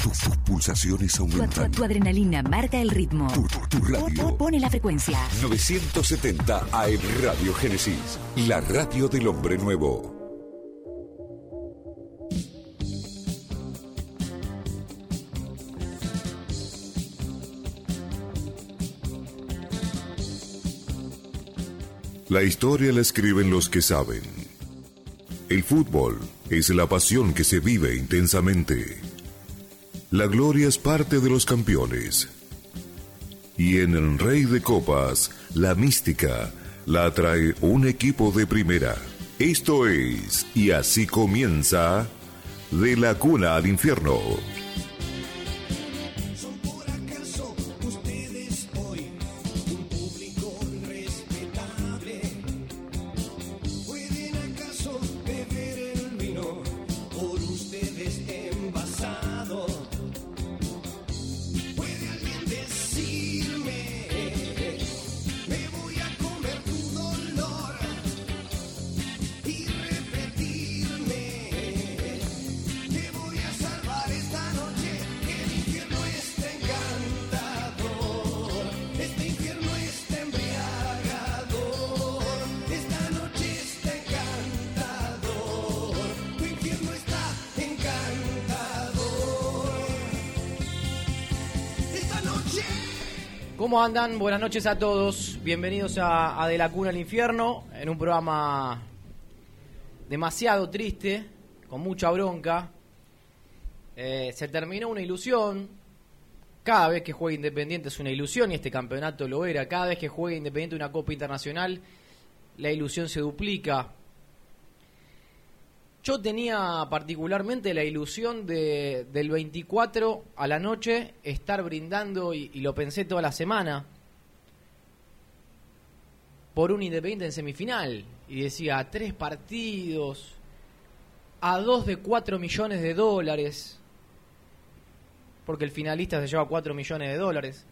Tus, pulsaciones aumentan. Tu, adrenalina marca el ritmo. Tu, radio. Pone la frecuencia. 970 AM Radio Génesis. La radio del hombre nuevo. La historia la escriben los que saben. El fútbol es la pasión que se vive intensamente. La gloria es parte de los campeones. Y en el Rey de Copas, la mística la atrae un equipo de primera. Esto es, y así comienza, de la cuna al infierno. Andan? Buenas noches a todos. Bienvenidos a, De la Cuna al Infierno, en un programa demasiado triste, con mucha bronca. Eh, se terminó una ilusión. Cada vez que juega Independiente es una ilusión y este campeonato lo era. Cada vez que juega Independiente una Copa Internacional, la ilusión se duplica. Yo tenía particularmente la ilusión de, del 24 a la noche estar brindando, y, lo pensé toda la semana, por un Independiente en semifinal. Y decía, tres partidos, a dos de cuatro millones de dólares, porque el finalista se lleva cuatro millones de dólares.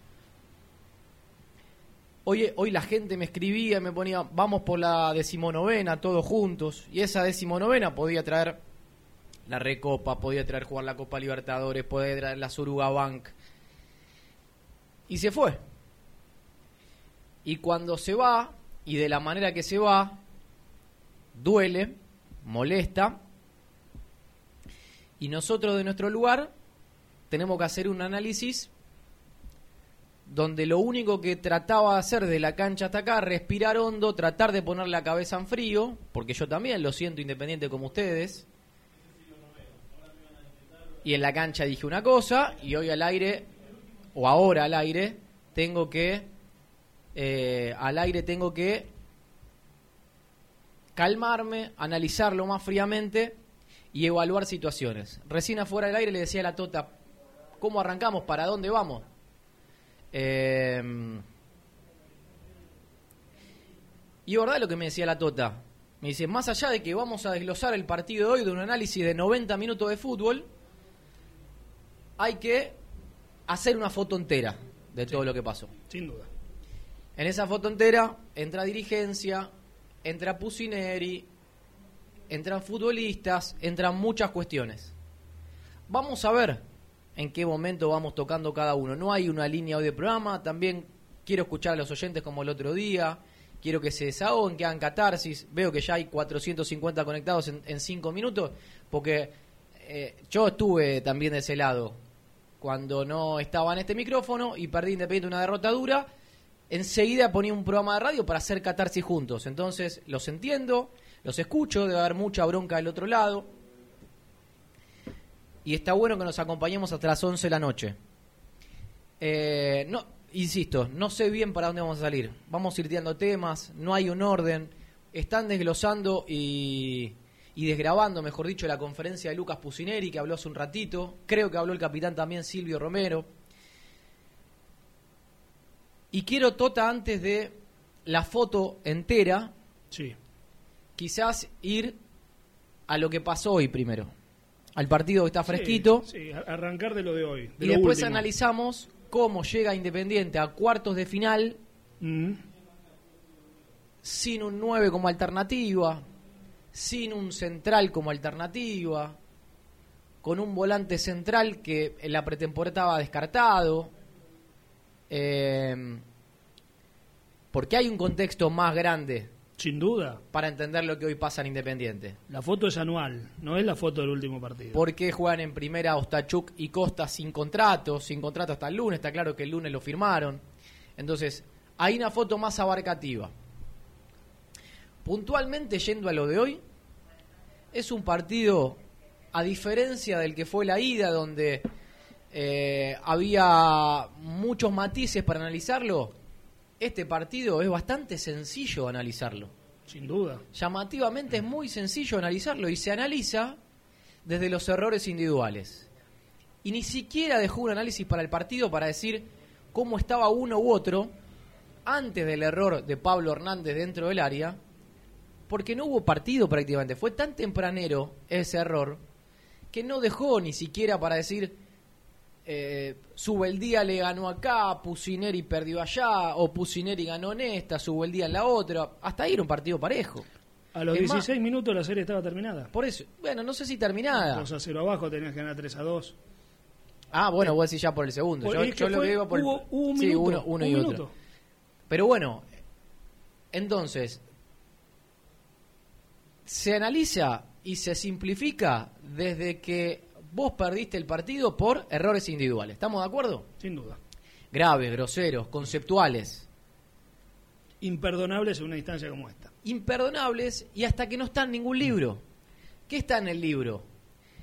Hoy, hoy la gente me escribía me ponía, vamos por la decimonovena, todos juntos. Y esa decimonovena podía traer la Recopa, podía traer jugar la Copa Libertadores, podía traer la Suruga Bank. Y se fue. Y cuando se va, y de la manera que se va, duele, molesta. Y nosotros de nuestro lugar tenemos que hacer un análisis donde lo único que trataba de hacer de la cancha hasta acá, respirar hondo, tratar de poner la cabeza en frío, porque yo también lo siento independiente como ustedes. Y en la cancha dije una cosa, y hoy al aire, o ahora al aire, tengo que, eh, al aire tengo que calmarme, analizarlo más fríamente y evaluar situaciones. Recién afuera del aire le decía a la Tota, ¿cómo arrancamos? ¿Para dónde vamos? Eh, y verdad lo que me decía la Tota. Me dice, más allá de que vamos a desglosar el partido de hoy de un análisis de 90 minutos de fútbol, hay que hacer una foto entera de todo lo que pasó. Sin duda. En esa foto entera entra dirigencia, entra Pusineri, entran futbolistas, entran muchas cuestiones. Vamos a ver en qué momento vamos tocando cada uno. No hay una línea hoy de programa, también quiero escuchar a los oyentes como el otro día, quiero que se desahoguen, que hagan catarsis, veo que ya hay 450 conectados en, en cinco minutos, porque eh, yo estuve también de ese lado, cuando no estaba en este micrófono y perdí Independiente una derrota dura, enseguida ponía un programa de radio para hacer catarsis juntos, entonces los entiendo, los escucho, debe haber mucha bronca del otro lado, y está bueno que nos acompañemos hasta las 11 de la noche. Eh, no, insisto, no sé bien para dónde vamos a salir. Vamos a ir tirando temas, no hay un orden. Están desglosando y, y desgrabando, mejor dicho, la conferencia de Lucas Pusineri, que habló hace un ratito. Creo que habló el capitán también Silvio Romero. Y quiero, Tota, antes de la foto entera, sí. quizás ir a lo que pasó hoy primero al partido que está fresquito. Sí, arrancar de lo de hoy. y después analizamos cómo llega Independiente a cuartos de final mm. sin un 9 como alternativa, sin un central como alternativa, con un volante central que en la pretemporada estaba descartado. Eh, porque hay un contexto más grande Sin duda. para entender lo que hoy pasa en Independiente. La foto es anual, no es la foto del último partido. ¿Por qué juegan en primera Ostachuk y Costa sin contrato? Sin contrato hasta el lunes, está claro que el lunes lo firmaron. Entonces, hay una foto más abarcativa. Puntualmente, yendo a lo de hoy, es un partido, a diferencia del que fue la ida, donde eh, había muchos matices para analizarlo, este partido es bastante sencillo analizarlo Sin duda. llamativamente es muy sencillo analizarlo y se analiza desde los errores individuales. Y ni siquiera dejó un análisis para el partido para decir cómo estaba uno u otro antes del error de Pablo Hernández dentro del área, porque no hubo partido prácticamente. Fue tan tempranero ese error que no dejó ni siquiera para decir eh, Subeldía le ganó acá, Pusineri perdió allá, o Pusineri ganó en esta, Subeldía en la otra. Hasta ahí era un partido parejo. A los Es más- 16 minutos la serie estaba terminada. Por eso, bueno, no sé si terminada. 2 a 0 abajo, tenías que ganar 3 a 2. Ah, bueno, vos decís ya por el segundo. Por- Yo, lo que digo por el- hubo, hubo un sí, minuto, uno, uno un y minuto. otro. Pero bueno, entonces, se analiza y se simplifica desde que vos perdiste el partido por errores individuales. ¿Estamos de acuerdo? Sin duda. Graves, groseros, conceptuales, Imperdonables en una instancia como esta. imperdonables y hasta que no está en ningún libro. ¿Qué está en el libro?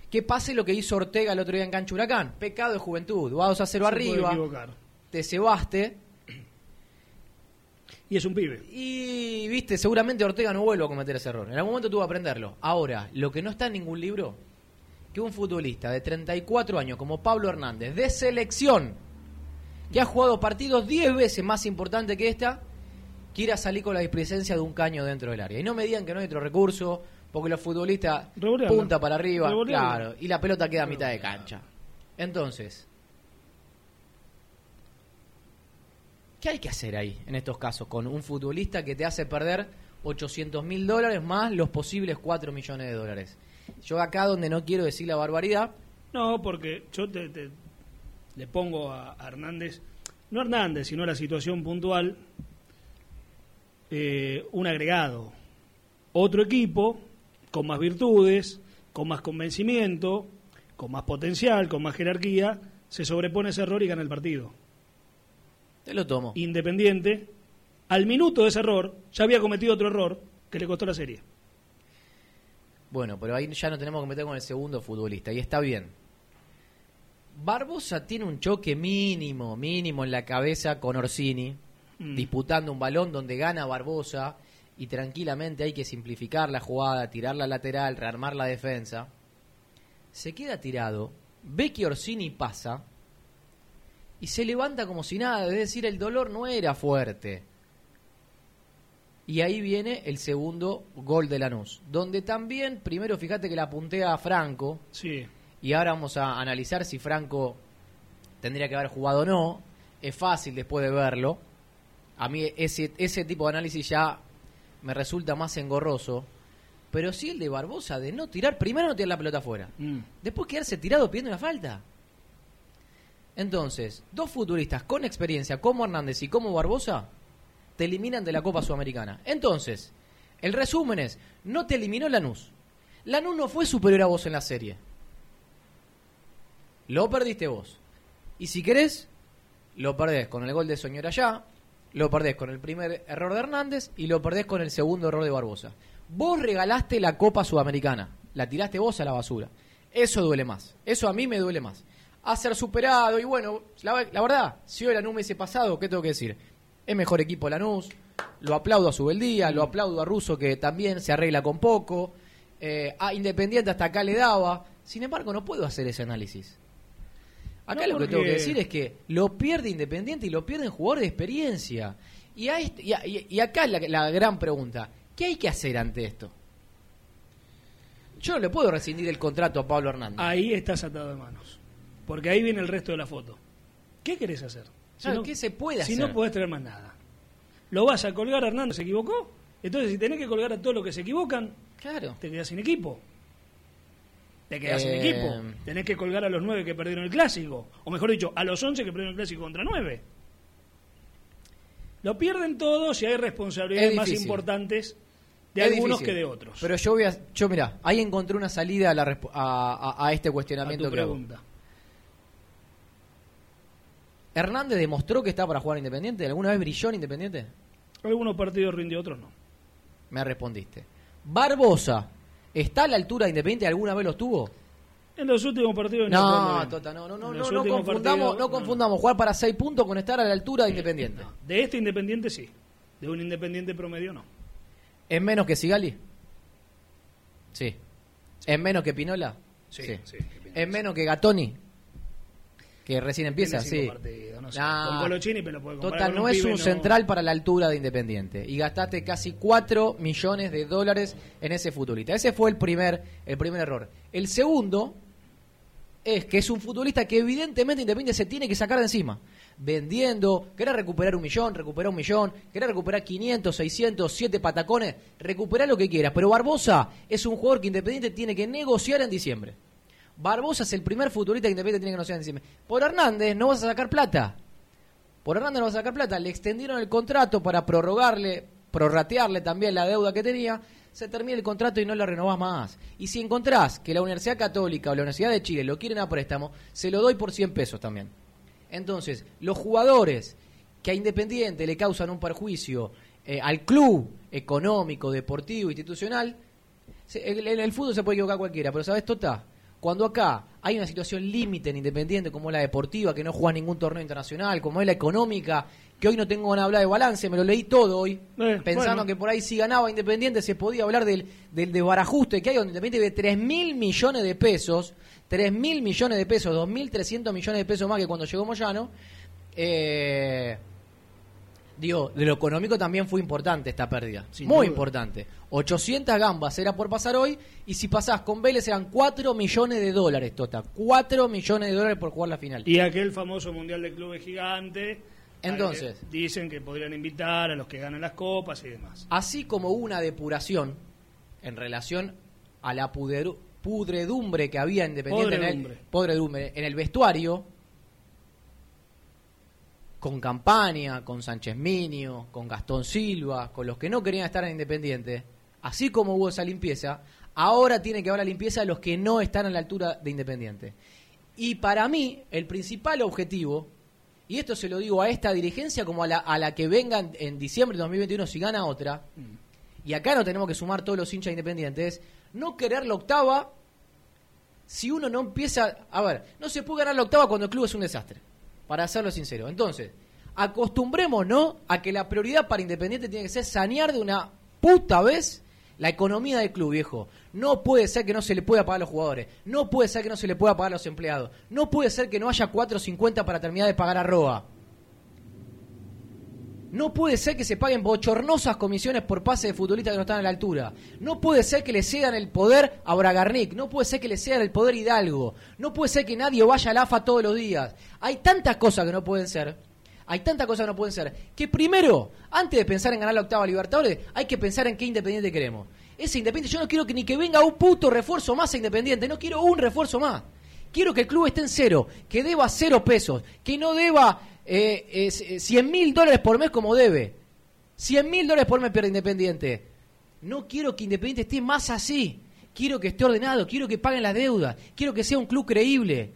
Que pase lo que hizo Ortega el otro día en Cancha Huracán. Pecado de juventud. Vas a cero Se arriba, te cebaste Y es un pibe. Y, viste, seguramente Ortega no vuelve a cometer ese error. En algún momento tuvo que aprenderlo. Ahora, lo que no está en ningún libro, que un futbolista de 34 años como Pablo Hernández, de selección, que ha jugado partidos 10 veces más importantes que esta, quiera salir con la displicencia de un caño dentro del área. Y no me digan que no hay otro recurso, porque los futbolistas punta para arriba, claro, y la pelota queda a mitad de cancha. Entonces, ¿Qué hay que hacer ahí, en estos casos, con un futbolista que te hace perder 800 mil dólares más los posibles 4 millones de dólares? Yo acá donde no quiero decir la barbaridad, No, porque yo te, te- le pongo a a Hernández, no a Hernández, sino a la situación puntual, eh, un agregado. Otro equipo con más virtudes, con más convencimiento, con más potencial, con más jerarquía, se sobrepone ese error y gana el partido. te lo tomo. Independiente, al minuto de ese error, ya había cometido otro error que le costó la serie. Bueno, pero ahí ya no tenemos que meter con el segundo futbolista, y está bien. Barbosa tiene un choque mínimo, mínimo en la cabeza con Orsini, Mm. disputando un balón donde gana Barbosa, y tranquilamente hay que simplificar la jugada, tirar la lateral, rearmar la defensa. Se queda tirado, ve que Orsini pasa, y se levanta como si nada, es decir, el dolor no era fuerte. Y ahí viene el segundo gol de Lanús, donde también, primero fíjate que la puntea a Franco, Sí, y ahora vamos a analizar si Franco tendría que haber jugado o no. Es fácil después de verlo. A mí ese, ese tipo de análisis ya me resulta más engorroso. Pero sí el de Barbosa, de no tirar, primero no tirar la pelota afuera. Mm. Después quedarse tirado pidiendo una falta. Entonces, dos futbolistas con experiencia como Hernández y como Barbosa te eliminan de la Copa Sudamericana. Entonces, el resumen es, no te eliminó Lanús. Lanús no fue superior a vos en la serie. Lo perdiste vos. Y si querés, lo perdés con el gol de Soñora allá, lo perdés con el primer error de Hernández y lo perdés con el segundo error de Barbosa. Vos regalaste la Copa Sudamericana, la tiraste vos a la basura. Eso duele más, eso a mí me duele más. A ser superado y bueno, la, la verdad, si hoy Lanús me hubiese pasado, ¿qué tengo que decir? Es mejor equipo Lanús, lo aplaudo a Subeldía, lo aplaudo a Russo que también se arregla con poco, eh, a Independiente hasta acá le daba, sin embargo no puedo hacer ese análisis. Acá No, lo que tengo que decir es que lo pierde Independiente y lo pierden jugadores de experiencia. Y, a este- y, a- y- y acá es la, la gran pregunta. ¿Qué hay que hacer ante esto? Yo no le puedo rescindir el contrato a Pablo Hernández. Ahí estás atado de manos. Porque ahí viene el resto de la foto. ¿Qué querés hacer? Claro, ¿qué se puede si hacer? no podés traer más nada. ¿Lo vas a colgar a Hernández? ¿Se equivocó? Entonces, si tenés que colgar a todos los que se equivocan, Claro. te quedás sin equipo. te quedas sin Eh, equipo. Tenés que colgar a los nueve que perdieron el clásico. O mejor dicho, a los once que perdieron el clásico contra nueve. Lo pierden todos y hay responsabilidades Es más importantes de Es algunos difícil. que de otros. Pero yo voy a, yo mira, ahí encontré una salida a, la a, a- a este a cuestionamiento tu que hago. Hernández demostró que está para jugar en Independiente. ¿Alguna vez brilló en Independiente? Algunos partidos rindió, otros no. Me respondiste. Barbosa, ¿está a la altura de Independiente? ¿Alguna vez lo estuvo? En los últimos partidos no No. Tota, no, no, no, no, no confundamos, partidos, no confundamos jugar para seis puntos con estar a la altura de Independiente. De este Independiente sí. De un Independiente promedio no. ¿Es menos que Sigali? Sí. ¿Es menos que Pinola? Sí, sí, ¿Es menos que Gatoni? Que recién empieza, sí. partidos, no sé. Nah. Con Colochini, pero puede Total, no es un central para la altura de Independiente. Y gastaste casi 4 millones de dólares en ese futbolista. Ese fue el primer, el primer error. El segundo es que es un futbolista que evidentemente Independiente se tiene que sacar de encima. Vendiendo, querés recuperar un millón, recuperar un millón, querés recuperar 500, 600, 7 patacones, recuperar lo que quieras. Pero Barbosa es un jugador que Independiente tiene que negociar en diciembre. Barbosa es el primer futbolista que Independiente tiene que negociar en diciembre. Por Hernández no vas a sacar plata. Por Hernández no vas a sacar plata. Le extendieron el contrato para prorrogarle, prorratearle también la deuda que tenía. Se termina el contrato y no lo renovás más. Y si encontrás que la Universidad Católica o la Universidad de Chile lo quieren a préstamo, se lo doy por 100 pesos también. Entonces, los jugadores que a Independiente le causan un perjuicio eh, al club económico, deportivo, institucional, en el, el fútbol se puede equivocar cualquiera, pero ¿sabes, Tota? Cuando acá hay una situación límite en Independiente como la deportiva, que no juega ningún torneo internacional, como es la económica, que hoy no tengo ganas de hablar de balance, me lo leí todo hoy, Eh, pensando bueno. que por ahí si ganaba Independiente se podía hablar del, del desbarajuste que hay, donde Independiente ve 3 mil millones de pesos, 3 mil millones de pesos, 2.300 millones de pesos más que cuando llegó Moyano. Eh, digo, de lo económico también fue importante esta pérdida. Sin Muy duda. importante. 800 gambas era por pasar hoy y si pasás con Vélez eran 4 millones de dólares, Tota. 4 millones de dólares por jugar la final. Y aquel famoso Mundial de Clubes Gigante. Entonces. que Dicen que podrían invitar a los que ganan las copas y demás. Así como hubo una depuración en relación a la pudredumbre que había en Independiente en el, podredumbre en el vestuario, con Campaña, con Sánchez Minio, con Gastón Silva, con los que no querían estar en Independiente, así como hubo esa limpieza, ahora tiene que haber la limpieza de los que no están a la altura de Independiente. Y para mí, el principal objetivo, y esto se lo digo a esta dirigencia como a la, a la que vengan en diciembre de 2021 si gana otra, y acá no tenemos que sumar todos los hinchas independientes, no querer la octava si uno no empieza... A ver, no se puede ganar la octava cuando el club es un desastre, para serlo sincero. Entonces, acostumbrémonos a que la prioridad para Independiente tiene que ser sanear de una puta vez la economía del club, viejo. No puede ser que no se le pueda pagar a los jugadores. No puede ser que no se le pueda pagar a los empleados. No puede ser que no haya 4.50 para terminar de pagar a Roa. No puede ser que se paguen bochornosas comisiones por pase de futbolistas que no están a la altura. No puede ser que le cedan el poder a Bragarnik. No puede ser que le cedan el poder a Hidalgo. No puede ser que nadie vaya al AFA todos los días. Hay tantas cosas que no pueden ser. Hay tantas cosas que no pueden ser. Que primero, antes de pensar en ganar la octava Libertadores, hay que pensar en qué Independiente queremos. Ese Independiente, yo no quiero que ni que venga un puto refuerzo más a Independiente. No quiero un refuerzo más. Quiero que el club esté en cero, que deba cero pesos, que no deba eh, eh, 100 mil dólares por mes como debe. 100 mil dólares por mes pierde Independiente. No quiero que Independiente esté más así. Quiero que esté ordenado, quiero que paguen las deudas, quiero que sea un club creíble.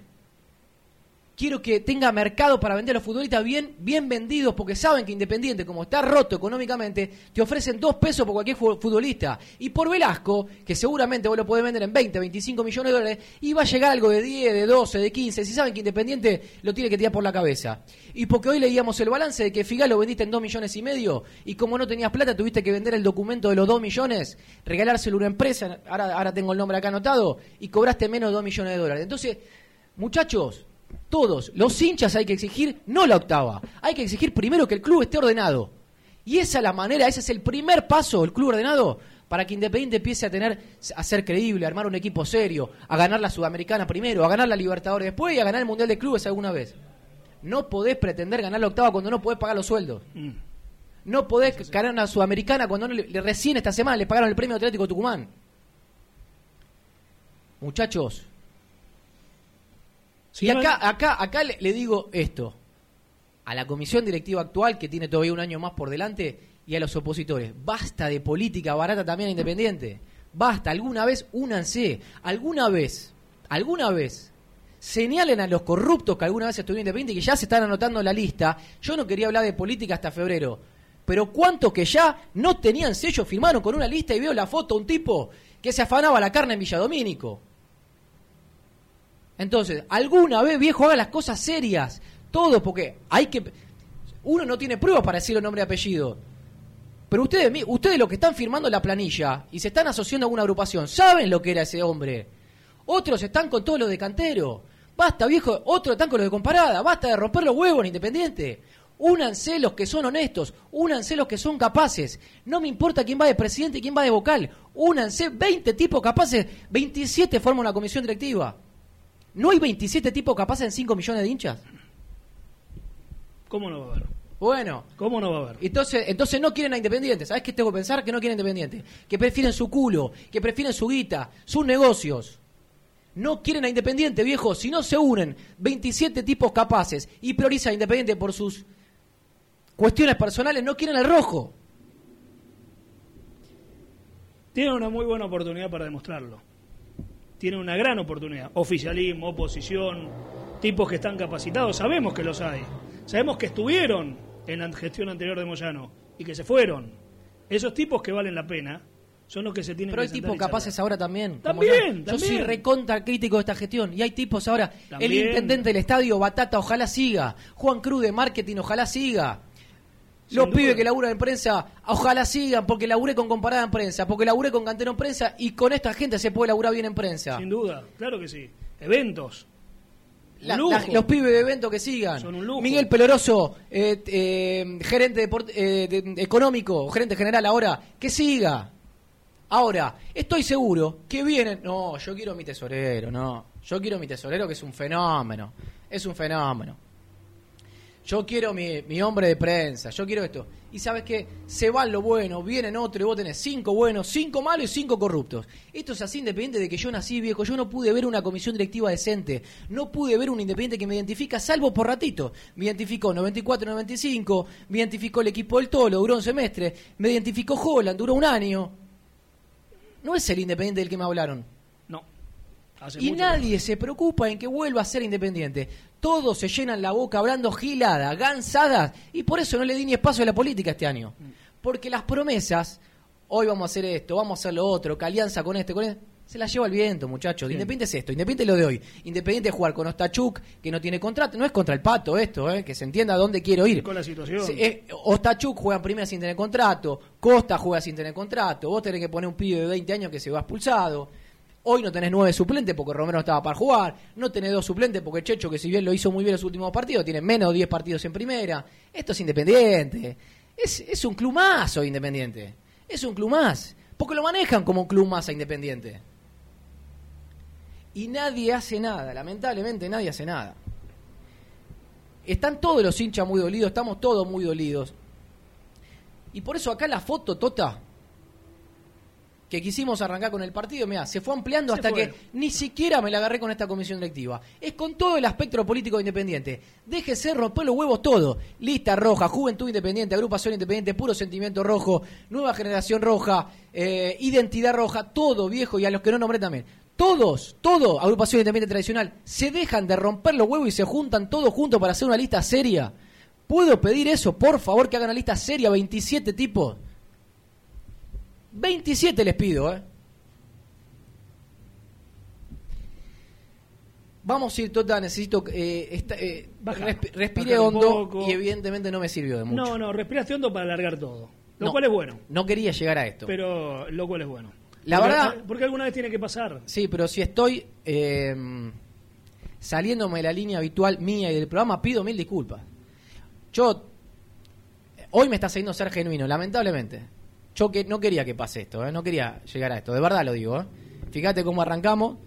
Quiero que tenga mercado para vender a los futbolistas bien, bien vendidos, porque saben que Independiente, como está roto económicamente, te ofrecen dos pesos por cualquier fu- futbolista. Y por Velasco, que seguramente vos lo podés vender en 20, 25 millones de dólares, y va a llegar algo de 10, de 12, de 15, si saben que Independiente lo tiene que tirar por la cabeza. Y porque hoy leíamos el balance de que Figal lo vendiste en 2 millones y medio, y como no tenías plata, tuviste que vender el documento de los 2 millones, regalárselo a una empresa, ahora, ahora tengo el nombre acá anotado, y cobraste menos de 2 millones de dólares. Entonces, muchachos, todos, los hinchas hay que exigir no la octava, hay que exigir primero que el club esté ordenado. Y esa es la manera, ese es el primer paso, el club ordenado, para que Independiente empiece a tener, a ser creíble, a armar un equipo serio, a ganar la Sudamericana primero, a ganar la Libertadores después y a ganar el Mundial de Clubes alguna vez. No podés pretender ganar la octava cuando no podés pagar los sueldos. Mm. No podés ganar una Sudamericana cuando no le, le- recién esta semana le pagaron el premio Atlético Tucumán. Muchachos. Y acá, acá, acá le, le digo esto. A la comisión directiva actual, que tiene todavía un año más por delante, y a los opositores. Basta de política barata también Independiente. Basta, alguna vez únanse. Alguna vez, alguna vez, señalen a los corruptos que alguna vez estuvieron en Independiente y que ya se están anotando en la lista. Yo no quería hablar de política hasta febrero. Pero cuántos que ya no tenían sello firmaron con una lista y veo la foto un tipo que se afanaba la carne en Villadomínico. Entonces, alguna vez, viejo, haga las cosas serias. Todo, porque hay que. Uno no tiene pruebas para decir el nombre y apellido. Pero ustedes, ustedes los que están firmando la planilla y se están asociando a una agrupación, saben lo que era ese hombre. Otros están con todo lo de cantero. Basta, viejo. Otros están con lo de comparada. Basta de romper los huevos en Independiente. Únanse los que son honestos. Únanse los que son capaces. No me importa quién va de presidente y quién va de vocal. Únanse 20 tipos capaces. 27 forman una comisión directiva. ¿No hay 27 tipos capaces en 5 millones de hinchas? ¿Cómo no va a haber? Bueno, ¿Cómo no va a haber? entonces, entonces no quieren a Independiente. ¿Sabes qué tengo que pensar? Que no quieren a Independiente. Que prefieren su culo, que prefieren su guita, sus negocios. No quieren a Independiente, viejo. Si no se unen 27 tipos capaces y priorizan a Independiente por sus cuestiones personales, no quieren el rojo. Tiene una muy buena oportunidad para demostrarlo. Tiene una gran oportunidad. Oficialismo, oposición, tipos que están capacitados. Sabemos que los hay. Sabemos que estuvieron en la gestión anterior de Moyano y que se fueron. Esos tipos que valen la pena son los que se tienen Pero que hay tipos capaces ahora también. También, yo. Soy también. recontra crítico de esta gestión. Y hay tipos ahora. El También. intendente del estadio, Batata, ojalá siga. Juan Cruz de marketing, ojalá siga. Los pibes que laburan en prensa, ojalá sigan, porque laburé con comparada en prensa, porque laburé con cantero en prensa y con esta gente se puede laburar bien en prensa. Sin duda, claro que sí. Eventos. La- la- los pibes de evento que sigan. Son un lujo. Miguel Peloroso, eh, eh, gerente deport- eh, de- económico, gerente general ahora, que siga. Ahora, estoy seguro que vienen. No, yo quiero mi tesorero, no. Yo quiero mi tesorero que es un fenómeno. Es un fenómeno. Yo quiero mi, mi hombre de prensa, yo quiero esto. Y sabes qué, se van lo bueno, vienen otro y vos tenés cinco buenos, cinco malos y cinco corruptos. Esto es así independiente de que yo nací viejo, yo no pude ver una comisión directiva decente, no pude ver un independiente que me identifica, salvo por ratito. Me identificó 94-95, me identificó el equipo del Tolo, duró un semestre, me identificó Holland, duró un año. No es el independiente del que me hablaron. No. Hace Y mucho nadie se preocupa en que vuelva a ser independiente. Todos se llenan la boca hablando giladas, gansadas, y por eso no le di ni espacio a la política este año. Porque las promesas, hoy vamos a hacer esto, vamos a hacer lo otro, que alianza con este, con este, se la lleva el viento, muchachos. Independiente es esto, Independiente es lo de hoy. Independiente es jugar con Ostachuk, que no tiene contrato, no es contra el pato esto, eh, que se entienda a dónde quiero ir. Con la situación. Se- eh, Ostachuk juega en primera sin tener contrato, Costa juega sin tener contrato, vos tenés que poner un pibe de 20 años que se va expulsado. Hoy no tenés nueve suplentes porque Romero estaba para jugar, no tenés dos suplentes porque Checho, que si bien lo hizo muy bien los últimos partidos, tiene menos de 10 partidos en primera. Esto es independiente. Es, es un club más hoy independiente. Es un club más. Porque lo manejan como un club más a independiente. Y nadie hace nada, lamentablemente nadie hace nada. Están todos los hinchas muy dolidos, estamos todos muy dolidos. Y por eso acá la foto, Tota, que quisimos arrancar con el partido, mira, se fue ampliando Se hasta fue. que ni siquiera me la agarré con esta comisión directiva. Es con todo el aspecto político independiente. Déjese romper los huevos todo. Lista roja, juventud independiente, agrupación independiente, puro sentimiento rojo, nueva generación roja, eh, identidad roja, todo viejo y a los que no nombré también. Todos, todo, agrupación independiente tradicional, se dejan de romper los huevos y se juntan todos juntos para hacer una lista seria. ¿Puedo pedir eso? Por favor, que hagan una lista seria, 27 tipos. 27 les pido, ¿eh? Vamos a ir, Tota, necesito... Eh, esta- eh, Baja, hondo poco. y evidentemente no me sirvió de mucho. No, no, respiraste hondo para alargar todo. Lo No, cual es bueno. No quería llegar a esto. Pero lo cual es bueno. La Porque- verdad- Porque alguna vez tiene que pasar. Sí, pero si estoy eh, saliéndome de la línea habitual mía y del programa, pido mil disculpas. Yo, hoy me está haciendo ser genuino, lamentablemente. Yo que no quería que pase esto, ¿eh? no quería llegar a esto, de verdad lo digo. ¿eh? Fíjate cómo arrancamos,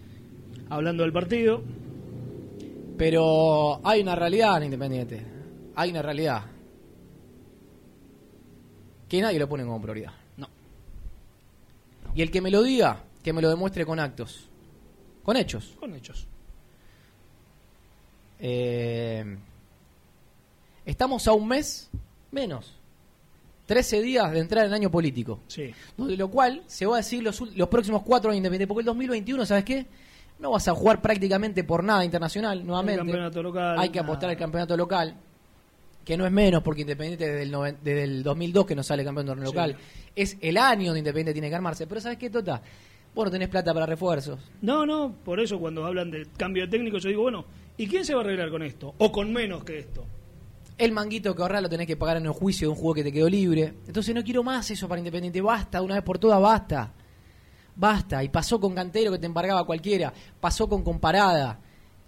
Hablando del partido. pero hay una realidad en Independiente. Hay una realidad. Que nadie lo pone como prioridad. No. Y el que me lo diga, que me lo demuestre con actos. con hechos. Con hechos. Eh, estamos a un mes menos, 13 días de entrar en año político. Sí. De lo cual se va a decir los, los próximos cuatro años independientes. Porque el 2021, ¿sabes qué? No vas a jugar prácticamente por nada internacional nuevamente. campeonato local, Hay que nada. apostar al campeonato local. Que no es menos, porque Independiente desde el, noven- desde el 2002 que no sale campeón de torneo Sí. local. Es el año donde Independiente tiene que armarse. Pero ¿sabes qué, Tota? Vos no tenés plata para refuerzos. No, no, por eso cuando hablan de cambio de técnico yo digo, bueno, ¿y quién se va a arreglar con esto? O con menos que esto. El manguito que ahorrás lo tenés que pagar en el juicio de un juego que te quedó libre. Entonces no quiero más eso para Independiente. Basta, una vez por todas, basta. Basta. Y pasó con Cantero que te embargaba cualquiera. Pasó con Comparada.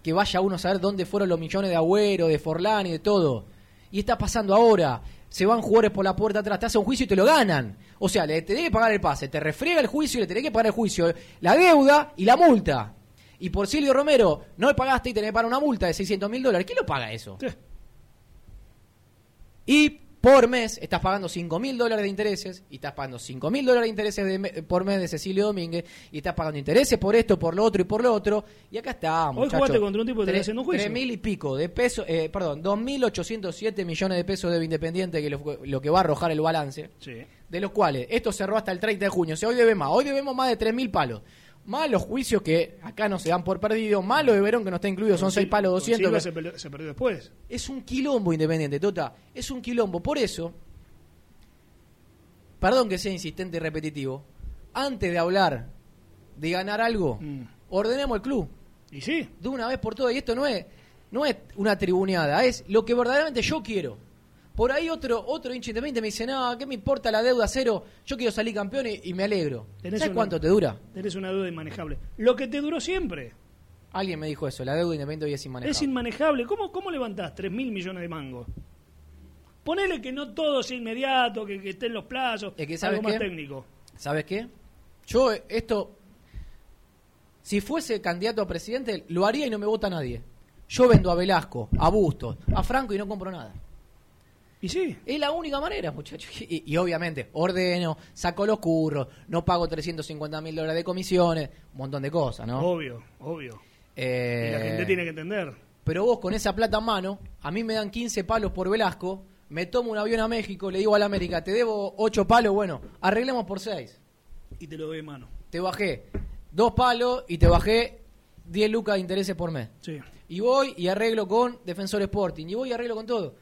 Que vaya uno a saber dónde fueron los millones de Agüero, de Forlán y de todo. Y está pasando ahora. Se van jugadores por la puerta atrás, te hacen un juicio y te lo ganan. O sea, le tenés que pagar el pase, te refriega el juicio y le tenés que pagar el juicio, la deuda y la multa. Y por Silvio Romero no le pagaste y tenés que pagar una multa de 600 mil dólares. ¿Quién lo paga eso? Y por mes estás pagando 5 mil dólares de intereses y estás pagando 5 mil dólares de intereses de por mes de Cecilio Domínguez y estás pagando intereses por esto, por lo otro y por lo otro. Y acá estamos. Hoy jugaste contra un tipo que te está haciendo un juicio. 3 mil y pico de pesos, eh, perdón, 2.807 millones de pesos de Independiente, que lo, lo que va a arrojar el balance. Sí. De los cuales esto cerró hasta el 30 de junio. O sea, hoy debemos más. Hoy debemos más de 3 mil palos. Más los juicios que acá no se dan por perdido. Más lo de Verón que no está incluido. Son Con 6 Sil- palos con 200. Silva que- se, peleó- se perdió después. es un quilombo independiente, Tota. Es un quilombo. Por eso, perdón que sea insistente y repetitivo, antes de hablar de ganar algo, Mm. ordenemos el club. Y sí, De una vez por todas. Y esto no es, no es una tribuneada, es lo que verdaderamente yo quiero. Por ahí otro otro hincha independiente me dice, no, ¿qué me importa la deuda cero? Yo quiero salir campeón y, y me alegro. ¿Sabes una- cuánto te dura? tenés una deuda inmanejable. Lo que te duró siempre. Alguien me dijo eso, la deuda independiente hoy es inmanejable. Es inmanejable. ¿Cómo, cómo levantás 3 mil millones de mangos? Ponele que no todo sea inmediato, que, que estén los plazos, Es que, ¿sabes algo más técnico. ¿Sabes qué? Yo esto, si fuese candidato a presidente, lo haría y no me vota nadie. Yo vendo a Velasco, a Bustos, a Franco y no compro nada. Y sí, Es la única manera, muchachos. Y, y obviamente, ordeno, saco los curros, no pago 350 mil dólares de comisiones, un montón de cosas, ¿no? obvio, obvio. Eh, Y la gente tiene que entender. Pero vos con esa plata en mano, a mí me dan 15 palos por Velasco, me tomo un avión a México, le digo a la América, te debo 8 palos, bueno, arreglemos por 6. Y te lo doy de mano. te bajé dos palos y te bajé 10 lucas de intereses por mes. Sí. Y voy y arreglo con Defensor Sporting. Y voy y arreglo con todo.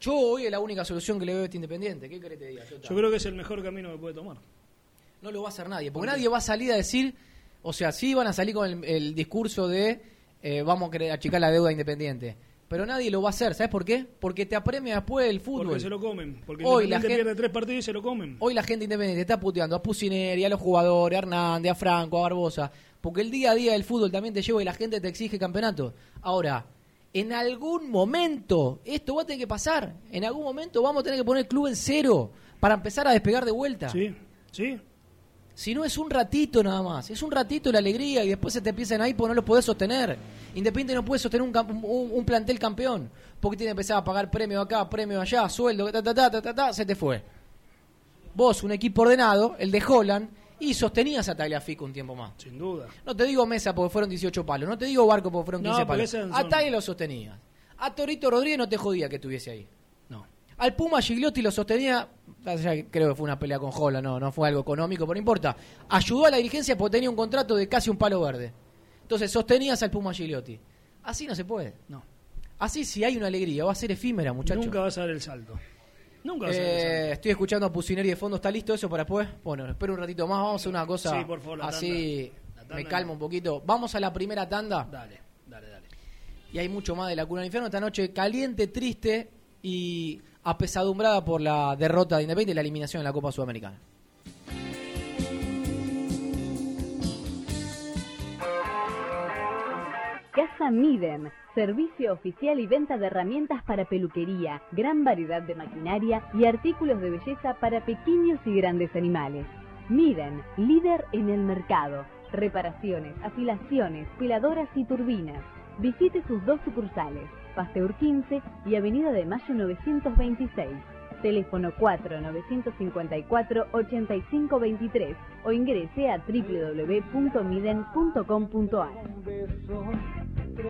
Yo hoy es la única solución que le veo a este independiente. ¿Qué querés que te diga? Yo creo que es el mejor camino que puede tomar. No lo va a hacer nadie. Porque nadie va a salir a decir. O sea, sí van a salir con el, el discurso de eh, vamos a querer achicar la deuda independiente. Pero nadie lo va a hacer. ¿Sabes por qué? Porque te apremia después el fútbol. Porque se lo comen. Porque Hoy la gente- pierde tres partidos y se lo comen. Hoy la gente independiente está puteando a Pusineri, a los jugadores, a Hernández, a Franco, a Barbosa. Porque el día a día del fútbol también te lleva y la gente te exige campeonato. Ahora, en algún momento esto va a tener que pasar. En algún momento vamos a tener que poner el club en cero para empezar a despegar de vuelta. Sí, sí. Si no es un ratito nada más, es un ratito la alegría y después se te empiezan ahí porque no lo podés sostener. Independiente no puede sostener un, un- un plantel campeón porque tiene que empezar a pagar premio acá, premio allá, sueldo, ta, ta, ta, ta, ta, ta, se te fue. Vos, un equipo ordenado, el de Holland, y sostenías a Tagliafico un tiempo más. Sin duda. No te digo Mesa porque fueron 18 palos, no te digo Barco porque fueron No, 15 porque palos. esas A son- Tagliafico lo sostenías. A Torito Rodríguez no te jodía que estuviese ahí. No. Al Puma Gigliotti lo sostenía, ya creo que fue una pelea con Jola, no, no fue algo económico, pero no importa. Ayudó a la dirigencia porque tenía un contrato de casi un palo verde. Entonces sostenías al Puma Gigliotti. Así no se puede. No. Así si hay una alegría, va a ser efímera, muchachos. Nunca vas a dar el salto. Nunca vas a. Eh, estoy escuchando a Pusineri de fondo, ¿está listo eso para después? Bueno, espero un ratito más, vamos a hacer una cosa Sí, por favor, la así tanda. La tanda me calmo un poquito. Vamos a la primera tanda Dale, dale, dale. y hay mucho más de la cuna del infierno. Esta noche caliente, triste y apesadumbrada por la derrota de Independiente y la eliminación en la Copa Sudamericana. Casa Midem, servicio oficial y venta de herramientas para peluquería, gran variedad de maquinaria y artículos de belleza para pequeños y grandes animales. Midem, líder en el mercado. Reparaciones, afilaciones, peladoras y turbinas. Visite sus dos sucursales, Pasteur 15 y Avenida de Mayo 926. Teléfono 4954-8523 o ingrese a www.miden.com.ar.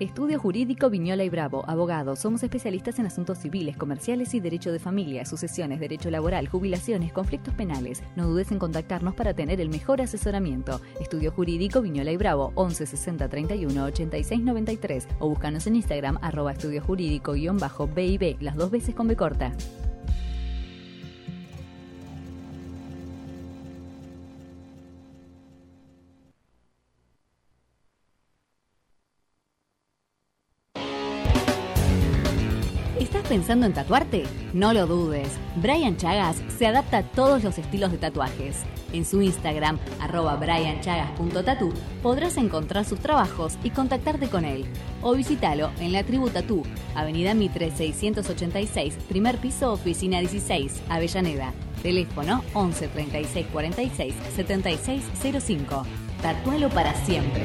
Estudio Jurídico Viñola y Bravo, abogados. Somos especialistas en asuntos civiles, comerciales y derecho de familia, sucesiones, derecho laboral, jubilaciones, conflictos penales. No dudes en contactarnos para tener el mejor asesoramiento. Estudio Jurídico Viñola y Bravo, 11 60 31 86 93 o búscanos en Instagram arroba estudio jurídico-bib, las dos veces con B corta. Pensando en tatuarte? No lo dudes. Brian Chagas se adapta a todos los estilos de tatuajes. En su Instagram, arroba brianchagas.tatu, podrás encontrar sus trabajos y contactarte con él. O visítalo en la tribu Tatú, Avenida Mitre 686, primer piso, oficina 16, Avellaneda. Teléfono 11 36 46 76 05. Tatualo para siempre.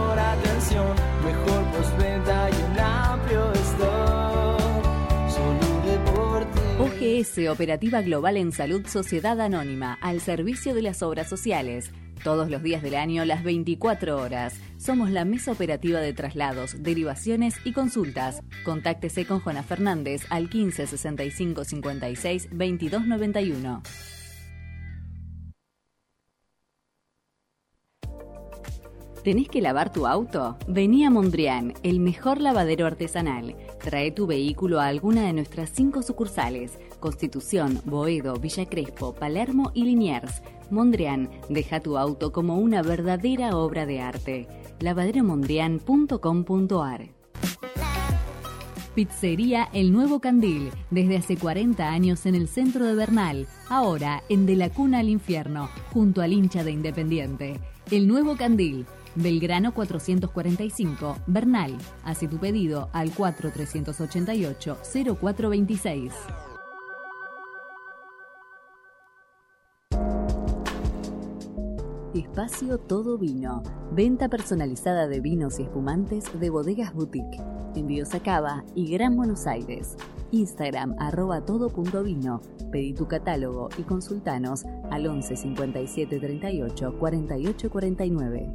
OGS Operativa Global en Salud Sociedad Anónima, al servicio de las obras sociales. Todos los días del año, las 24 horas. Somos la mesa operativa de traslados, derivaciones y consultas. Contáctese con Juana Fernández al 15 65 56 22 91. ¿Tenés que lavar tu auto? Vení a Mondrian, el mejor lavadero artesanal. Trae tu vehículo a alguna de nuestras cinco sucursales: Constitución, Boedo, Villa Crespo, Palermo y Liniers. Mondrian, deja tu auto como una verdadera obra de arte. lavaderomondrian.com.ar Pizzería El Nuevo Candil, desde hace 40 años en el centro de Bernal, ahora en De la Cuna al Infierno, junto al hincha de Independiente. El Nuevo Candil, Belgrano 445, Bernal. Hace tu pedido al 4388 0426. Espacio Todo Vino. Venta personalizada de vinos y espumantes de bodegas boutique. Envíos a Cava y Gran Buenos Aires. Instagram arroba todo.vino. Pedí tu catálogo y consultanos al 11 57 38 48 49.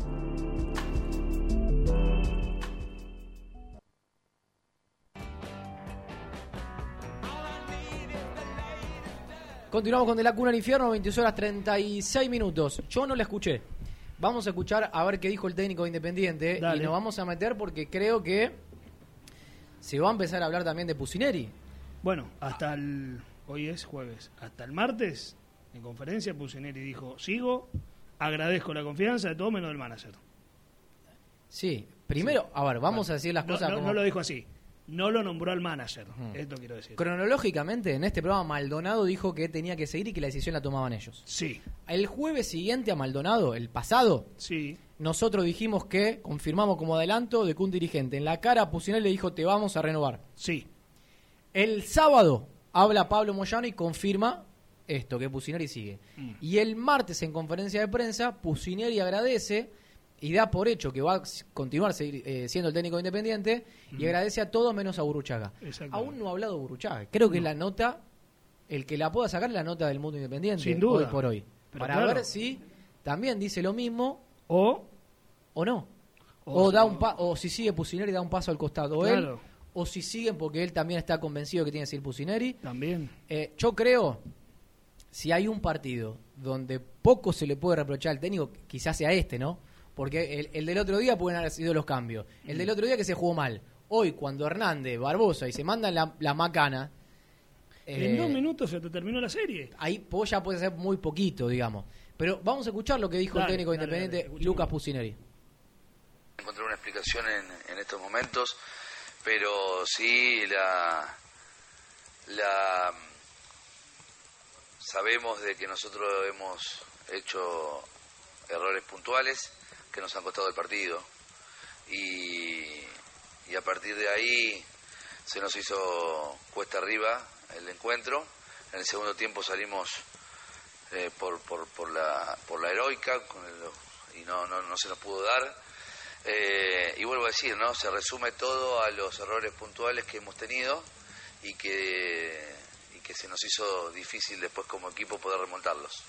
Continuamos con De la Cuna al Infierno, 22 horas 36 minutos. Yo no la escuché. Vamos a escuchar a ver qué dijo el técnico Independiente Dale. y nos vamos a meter porque creo que se va a empezar a hablar también de Pusineri. Bueno, hasta el. Hoy es jueves. Hasta el martes, en conferencia, Pusineri dijo: Sigo, agradezco la confianza de todo menos del manager. Sí, primero, a ver, vamos a decir las No, cosas no- como... no lo dijo así. No lo nombró al manager. Esto quiero decir. Cronológicamente, en este programa, Maldonado dijo que tenía que seguir y que la decisión la tomaban ellos. Sí, El jueves siguiente a Maldonado, el pasado, sí. nosotros dijimos que confirmamos como adelanto de que un dirigente en la cara a Pusineri le dijo te vamos a renovar. Sí, El sábado habla Pablo Moyano y confirma esto, que Pusineri sigue. Mm. Y el martes en conferencia de prensa, Pusineri agradece y da por hecho que va a continuar seguir, eh, siendo el técnico independiente y agradece a todos menos a Buruchaga. Exactamente. Aún no ha hablado Buruchaga. Creo que la nota, el que la pueda sacar es la nota del mundo independiente Sin duda. hoy por hoy. Pero para claro. ver si también dice lo mismo O. o no. O- O, da un pa- o si sigue Pusineri da un paso al costado él, Claro. o si siguen porque él también está convencido que tiene que seguir Pusineri. También. Eh, yo creo, si hay un partido donde poco se le puede reprochar al técnico, quizás sea este, ¿no? Porque el, el del otro día pueden haber sido los cambios. El del otro día que se jugó mal. Hoy, cuando Hernández, Barbosa y se mandan la, la macana, eh, en dos minutos se te terminó la serie. ahí po- ya puede ser muy poquito, digamos. Pero vamos a escuchar lo que dijo Dale, el técnico dale, independiente, dale. Lucas Pusineri. encontrar una explicación en, en estos momentos, pero sí la, la sabemos de que nosotros hemos hecho errores puntuales que nos han costado el partido y, y a partir de ahí se nos hizo cuesta arriba el encuentro. En el segundo tiempo salimos eh, por, por, por, la, por la heroica con el- y no, no, no se nos pudo dar. Eh, y vuelvo a decir, ¿no? Se resume todo a los errores puntuales que hemos tenido y que, y que se nos hizo difícil después como equipo poder remontarlos.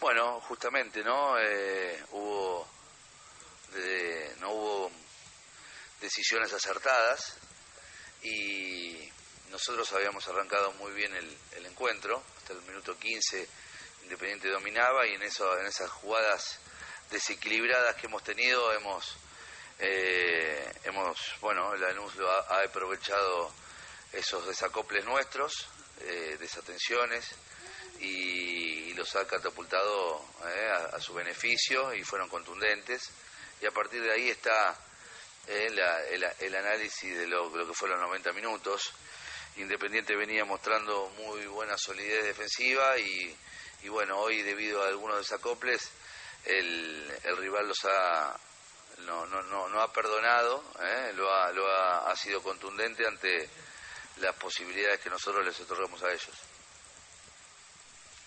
Bueno, justamente, ¿no? Eh, hubo, de- no hubo decisiones acertadas y nosotros habíamos arrancado muy bien el, encuentro, hasta el minuto 15 Independiente dominaba y en, eso, en esas jugadas desequilibradas que hemos tenido hemos, eh, hemos bueno, Lanús lo ha, ha aprovechado esos desacoples nuestros, eh, desatenciones y, los ha catapultado eh, a su beneficio y fueron contundentes y a partir de ahí está eh, la- el, el análisis de lo, lo que fueron los 90 minutos. Independiente venía mostrando muy buena solidez defensiva y, y bueno, hoy debido a algunos desacoples el, el rival los ha no, no, no, no ha perdonado, ¿eh? lo, ha, lo ha, ha sido contundente ante las posibilidades que nosotros les otorgamos a ellos.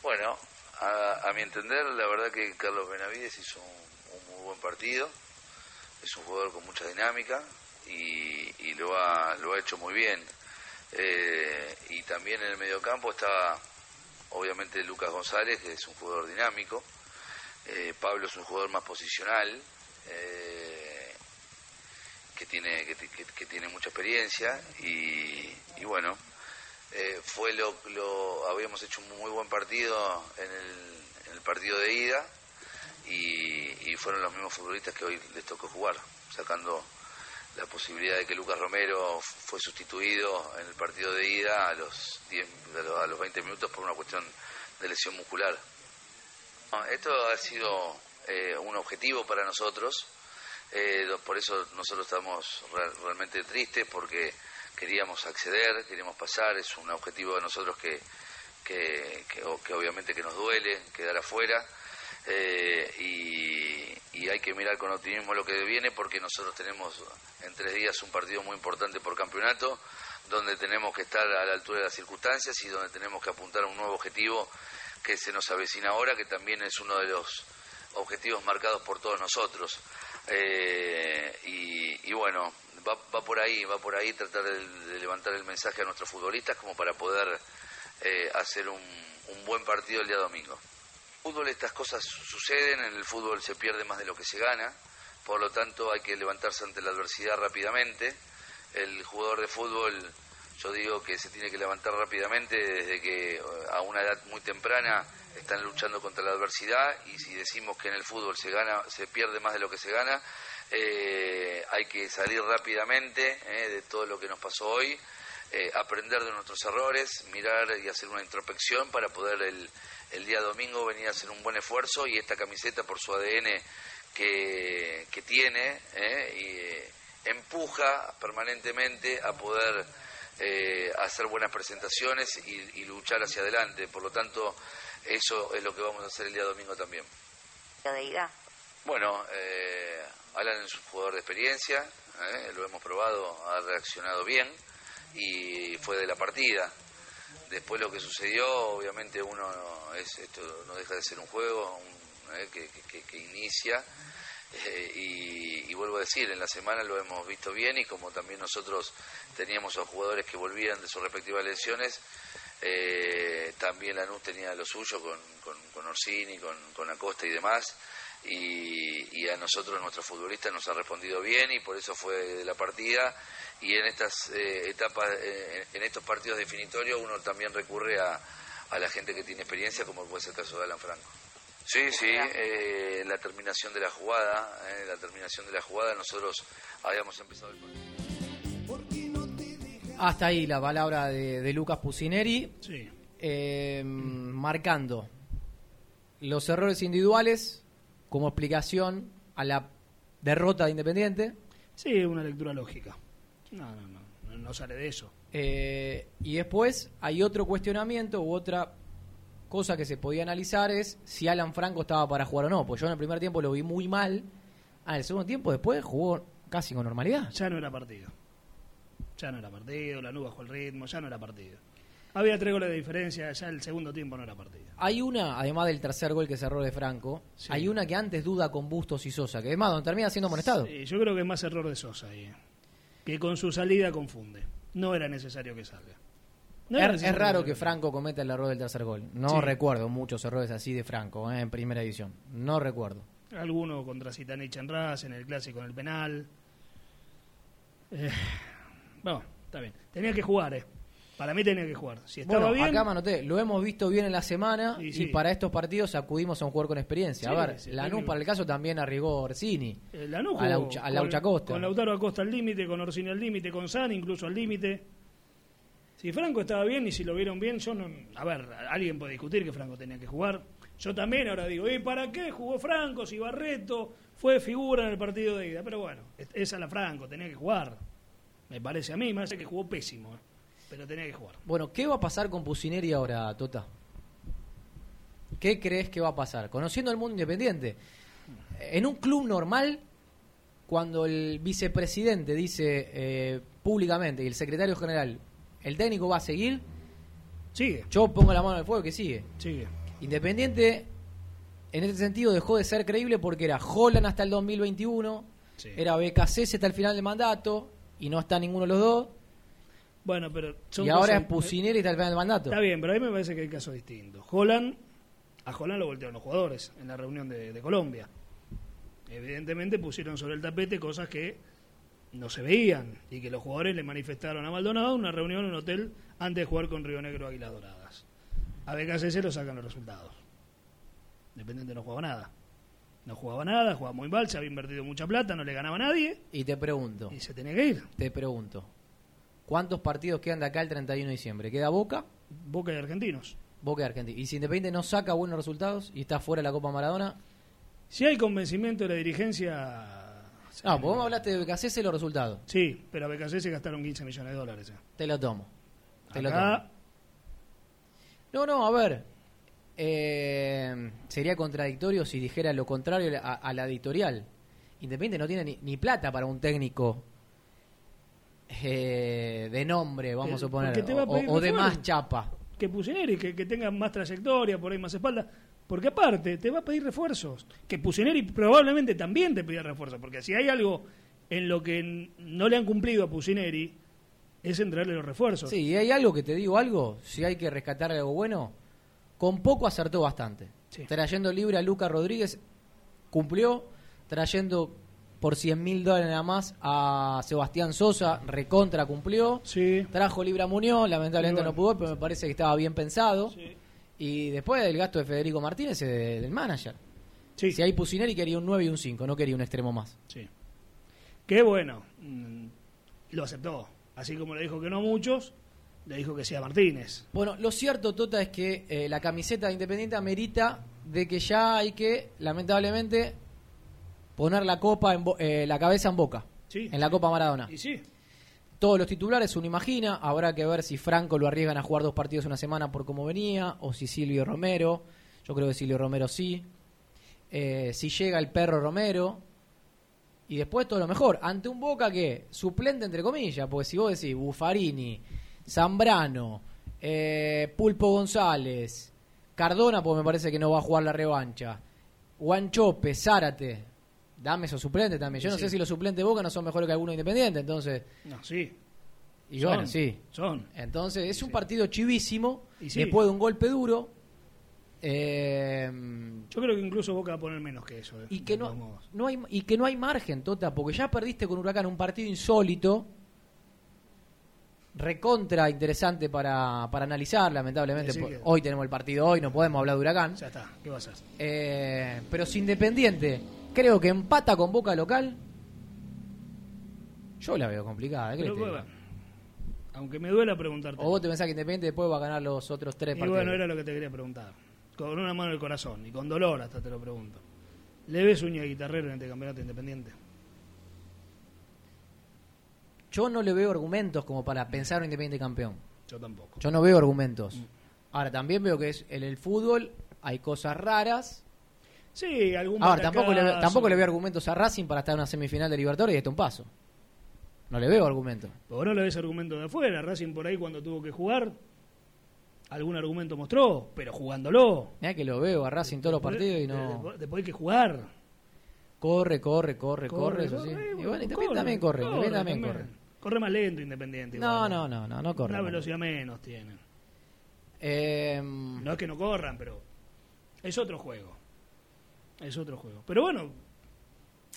Bueno, a, a mi entender, la verdad que Carlos Benavides hizo un, un muy buen partido, es un jugador con mucha dinámica y, lo, ha, lo ha hecho muy bien. Eh, y también en el mediocampo estaba obviamente Lucas González, que es un jugador dinámico. Eh, Pablo es un jugador más posicional, eh, que, tiene, que, que- que tiene mucha experiencia y, y bueno, eh, fue lo, lo habíamos hecho un muy buen partido en el, en el partido de ida y, y fueron los mismos futbolistas que hoy les tocó jugar, sacando la posibilidad de que Lucas Romero fue sustituido en el partido de ida a los, 10, a los, a los 20 minutos por una cuestión de lesión muscular. Esto ha sido eh, un objetivo para nosotros, eh, por eso nosotros estamos re- realmente tristes porque queríamos acceder, queríamos pasar, es un objetivo de nosotros que, que, que que obviamente que nos duele quedar afuera. Eh, y, y hay que mirar con optimismo lo que viene porque nosotros tenemos en tres días un partido muy importante por campeonato donde tenemos que estar a la altura de las circunstancias y donde tenemos que apuntar a un nuevo objetivo que se nos avecina ahora, que también es uno de los objetivos marcados por todos nosotros. Eh, y, y bueno, va, va por ahí, va por ahí tratar de, levantar el mensaje a nuestros futbolistas como para poder eh, hacer un buen partido el día domingo. Fútbol estas cosas suceden, en el fútbol se pierde más de lo que se gana, por lo tanto hay que levantarse ante la adversidad rápidamente. El jugador de fútbol, yo digo que se tiene que levantar rápidamente desde que eh, a una edad muy temprana están luchando contra la adversidad y si decimos que en el fútbol se gana, se pierde más de lo que se gana, eh, hay que salir rápidamente eh, de todo lo que nos pasó hoy, eh, aprender de nuestros errores, mirar y hacer una introspección para poder el, el día domingo venir a hacer un buen esfuerzo y esta camiseta por su ADN que, que tiene eh, y, eh, empuja permanentemente a poder eh, hacer buenas presentaciones y, y luchar hacia adelante. Por lo tanto, eso es lo que vamos a hacer el día domingo también. Bueno, eh, Alan es un jugador de experiencia, eh, lo hemos probado, ha reaccionado bien y fue de la partida. Después lo que sucedió, obviamente uno no- es esto no deja de ser un juego un- eh, que, que- inicia eh, y, y vuelvo a decir, en la semana lo hemos visto bien y como también nosotros teníamos a jugadores que volvían de sus respectivas lesiones, eh, también Lanús tenía lo suyo con, con, con Orsini, con, con Acosta y demás. Y, y a nosotros, nuestros futbolistas, nos ha respondido bien y por eso fue de la partida. Y en estas eh, etapas, eh, en estos partidos definitorios, uno también recurre a, a la gente que tiene experiencia, como puede ser el caso de Alan Franco. Sí, sí, eh, la terminación de la jugada, eh, la terminación de la jugada, nosotros habíamos empezado el partido. Hasta ahí la palabra de, de Lucas Pusineri, Sí. eh, marcando los errores individuales como explicación a la derrota de Independiente. Sí, una lectura lógica. No, no, no, no, no sale de eso. Eh, y después hay otro cuestionamiento u otra cosa que se podía analizar es si Alan Franco estaba para jugar o no. Pues yo en el primer tiempo lo vi muy mal. Ah, en el segundo tiempo después jugó casi con normalidad. Ya no era partido. Ya no era partido, la nube bajó el ritmo, ya no era partido. Había tres goles de diferencia, ya el segundo tiempo no era partido. Hay una, además del tercer gol que cerró de Franco, hay una que antes duda con Bustos y Sosa, que además donde termina siendo amonestado. Sí, yo creo que es más error de Sosa ahí. eh. Que con su salida confunde. No era necesario que salga. No es, raro que Franco cometa el error del tercer gol. No Sí. recuerdo muchos errores así de Franco eh, en primera edición. No recuerdo. Alguno contra en Raz, en el clásico en el penal. Eh, bueno, está bien. Tenía que jugar, ¿eh? Para mí tenía que jugar. Si estaba Bueno, bien. acá me anoté, lo hemos visto bien en la semana Sí, y para estos partidos acudimos a un jugador con experiencia. Sí, a ver, sí, Lanús para el caso también arriesgó Orsini. Eh, Lanús a a con- Laucha Costa. Con Lautaro Acosta al límite, con Orsini al límite, con San incluso al límite. Si Franco estaba bien y si lo vieron bien, yo no. A ver, alguien puede discutir que Franco tenía que jugar. Yo también ahora digo, ¿y para qué jugó Franco si Barreto fue figura en el partido de ida? Pero bueno, es- esa la Franco, tenía que jugar. Me parece a mí, me parece que jugó pésimo, eh, pero tenía que jugar. Bueno, ¿qué va a pasar con Pusineri ahora, Tota? ¿Qué crees que va a pasar? Conociendo el mundo independiente. En un club normal, cuando el vicepresidente dice eh, públicamente y el secretario general, el técnico va a seguir, sigue. Yo pongo la mano el fuego que sigue. Sigue. Independiente, en este sentido, dejó de ser creíble porque era Holland hasta el 2021, era BKC hasta el final del mandato y no está ninguno de los dos. Bueno, pero son y ahora cosas- es Pusineri hasta el final del mandato. Está bien, pero a mí me parece que hay casos distintos. Holland, a Holland lo voltearon los jugadores en la reunión de, de Colombia. Evidentemente pusieron sobre el tapete cosas que no se veían y que los jugadores le manifestaron a Maldonado en una reunión en un hotel antes de jugar con Río Negro Águilas Doradas. A BKC lo sacan los resultados. Independiente no jugaba nada. No jugaba nada, jugaba muy mal, se había invertido mucha plata, no le ganaba a nadie. Y te pregunto. Y se tenía que ir. Te pregunto. ¿Cuántos partidos quedan de acá el 31 de diciembre? ¿Queda Boca? Boca y Argentinos. Boca y Argentina. Y si Independiente no saca buenos resultados y está fuera de la Copa Maradona. Si hay convencimiento de la dirigencia. No, porque vos me hablaste de BKC y los resultados. Sí, pero a BKC se gastaron 15 millones de dólares. eh. Te lo tomo. Te lo tomo. No, no, a ver. eh, sería contradictorio si dijera lo contrario a, a la editorial. Independiente no tiene ni, ni plata para un técnico eh, de nombre, vamos a Eh, suponer, a o, pedir o de más chapa. Que Pusineri, que, que tenga más trayectoria, por ahí más espalda. Porque aparte, te va a pedir refuerzos. Que Pusineri probablemente también te pida refuerzos. Porque si hay algo en lo que no le han cumplido a Pusineri, es entregarle los refuerzos. Sí, y hay algo que te digo algo, si hay que rescatar algo bueno, con poco acertó bastante. Sí. Trayendo libre a Lucas Rodríguez, cumplió, trayendo por 100 mil dólares nada más a Sebastián Sosa, recontra cumplió. Sí. Trajo libre a Muñoz, lamentablemente bueno. no pudo, pero me parece que estaba bien pensado. Sí. Y después del gasto de Federico Martínez, eh, de- del manager. Sí. Si hay Pusineri quería un 9 y un 5, no quería un extremo más. Sí. Qué bueno. mm, Lo aceptó. Así como le dijo que no a muchos, le dijo que sí a Martínez. Bueno, lo cierto, Tota, es que eh, la camiseta de Independiente amerita de que ya hay que, lamentablemente, poner la copa en bo- eh, la cabeza en boca. Sí. En la Copa Maradona. Y sí. Todos los titulares, uno imagina, habrá que ver si Franco lo arriesgan a jugar dos partidos una semana por cómo venía, o si Silvio Romero, yo creo que Silvio Romero sí, Eh, si llega el perro Romero, y después todo lo mejor, ante un Boca que, suplente entre comillas, porque si vos decís Buffarini, Zambrano, eh, Pulpo González, Cardona, pues me parece que no va a jugar la revancha, Guanchope, Zárate, dame esos suplentes también, yo no Sí. sé si los suplentes de Boca no son mejores que algunos independientes, entonces... No, sí. Y Son, bueno, sí. Son. Entonces, es un partido chivísimo. Y sí. Después de un golpe duro. eh, Yo creo que incluso Boca va a poner menos que eso. eh, y, que no, no hay, y que no hay margen, Tota, porque ya perdiste con Huracán un partido insólito. Recontra interesante para, para analizar, lamentablemente. Que- Hoy tenemos el partido hoy, no podemos hablar de Huracán. Ya está. ¿Qué vas a hacer? Eh, pero si Independiente creo que empata con Boca local, yo la veo complicada. ¿qué Pero, querés que te bueno, diga? aunque me duela preguntarte. O vos te pensás que Independiente después va a ganar los otros tres y partidos. bueno, era lo que te quería preguntar. Con una mano en el corazón y con dolor hasta te lo pregunto. ¿Le ves uña guitarrero en este campeonato independiente? Yo no le veo argumentos como para pensar un Independiente campeón. Yo tampoco. Yo no veo argumentos. Ahora, también veo que es en el fútbol hay cosas raras. Sí, algún Ahora, tampoco le, tampoco le veo argumentos a Racing para estar en una semifinal de Libertadores y esto un paso. No le veo argumentos. Pero no le ves argumento de afuera. Racing por ahí cuando tuvo que jugar, algún argumento mostró, pero jugándolo. Mira que lo veo a Racing todos los partidos y no. Después, hay que jugar. Corre, corre, corre, corre, eso sí. corre, Y bueno, también corre. También corre. Corre más lento Independiente. No, igual. no, no, no, no corre. Una velocidad menos tienen. Eh, No es que no corran, pero es otro juego. Es otro juego. Pero bueno,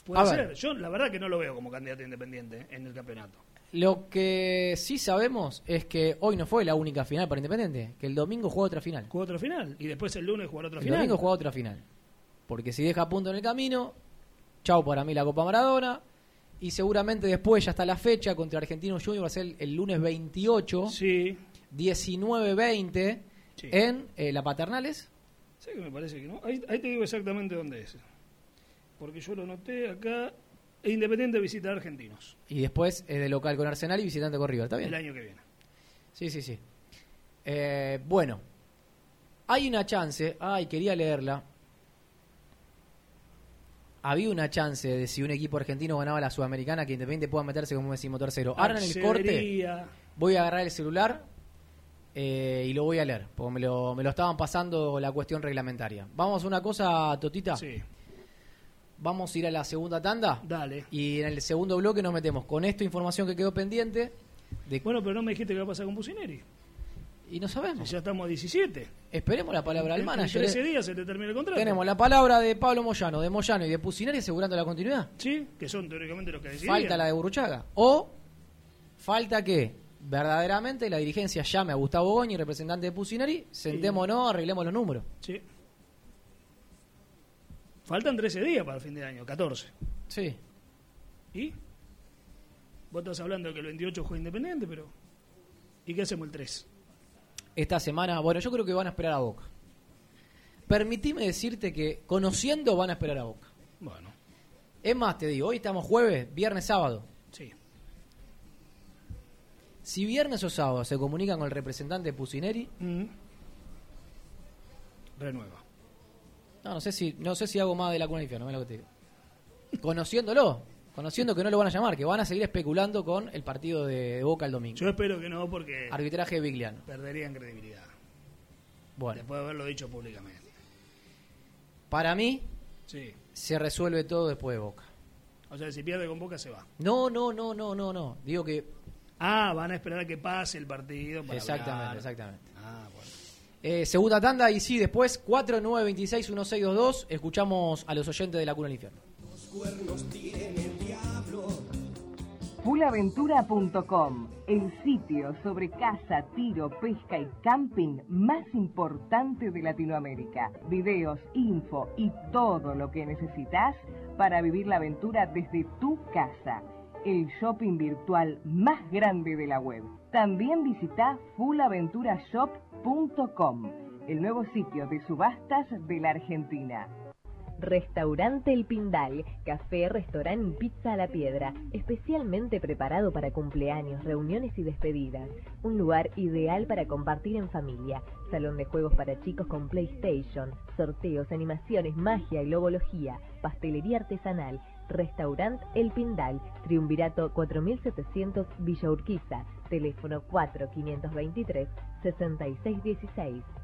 puede A ser. ver. Yo la verdad que no lo veo como candidato independiente en el campeonato. Lo que sí sabemos es que hoy no fue la única final para Independiente, que el domingo juega otra final. Juega otra final y después el lunes jugará otra El final. domingo juega otra final. Porque si deja punto en el camino, chau para mí la Copa Maradona. Y seguramente después ya está la fecha contra Argentino Junior, va a ser el lunes 28, Sí, 19-20, Sí. en eh, La Paternales. Sí que me parece que no. Ahí, ahí te digo exactamente dónde es. Porque yo lo noté acá. E Independiente visita a Argentinos Y después eh, de local con Arsenal y visitante con River. ¿Está bien? el año que viene. Sí, sí, sí. Eh, bueno, hay una chance. Ay, quería leerla. Había una chance de si un equipo argentino ganaba la Sudamericana que Independiente pueda meterse como decimotercero. Ahora en el corte voy a agarrar el celular eh, y lo voy a leer, porque me lo, me lo estaban pasando la cuestión reglamentaria. Vamos a una cosa, Totita. Sí, Vamos a ir a la segunda tanda dale. y en el segundo bloque nos metemos con esta información que quedó pendiente de, Bueno, pero no me dijiste qué va a pasar con Pusineri. y no sabemos. ya estamos a 17. Esperemos la palabra del manager. En 13 eh. días se te termina el contrato. Tenemos la palabra de Pablo Moyano, de Moyano y de Pusineri asegurando la continuidad. Sí, que son teóricamente los que deciden. Falta la de Burruchaga. O falta que verdaderamente la dirigencia llame a Gustavo Goñi, representante de Pusineri, sentémonos, arreglemos los números. Sí. Faltan 13 días para el fin de año, 14. Sí. ¿Y? Vos estás hablando de que el 28 juega Independiente, pero... ¿Y qué hacemos el 3? Esta semana, bueno, yo creo que van a esperar a Boca. Permitime decirte que conociendo van a esperar a Boca. Bueno, Es más, te digo, hoy estamos jueves, viernes, sábado. Si viernes o sábado se comunican con el representante Pusineri, Mm. renueva. No, no sé si, no sé si hago más de la cuna del infierno, es lo que te digo. Conociéndolo, conociendo que no lo van a llamar, que van a seguir especulando con el partido de, de Boca el domingo. Yo espero que no, porque Arbitraje de Vigliano. perderían credibilidad. Bueno, Después de haberlo dicho públicamente. para mí Sí. se resuelve todo después de Boca. O sea, si pierde con Boca se va. No, no, no, no, no, no. Digo que Ah, van a esperar a que pase el partido para exactamente, hablar. exactamente. Ah, bueno. Eh, segunda tanda y sí, después 4926-1622 escuchamos a los oyentes de la cuna del infierno. Fulaventura.com, el sitio sobre caza, tiro, pesca y camping más importante de Latinoamérica. Videos, info y todo lo que necesitas para vivir la aventura desde tu casa. El shopping virtual más grande de la web. También visita fulaventurashop.com, el nuevo sitio de subastas de la Argentina. Restaurante El Pindal, café, restaurante y pizza a la piedra, especialmente preparado para cumpleaños, reuniones y despedidas. Un lugar ideal para compartir en familia. Salón de juegos para chicos con PlayStation, sorteos, animaciones, magia y lobología, pastelería artesanal. Restaurante El Pindal, Triunvirato 4700 Villa Urquiza, teléfono 4523 6616.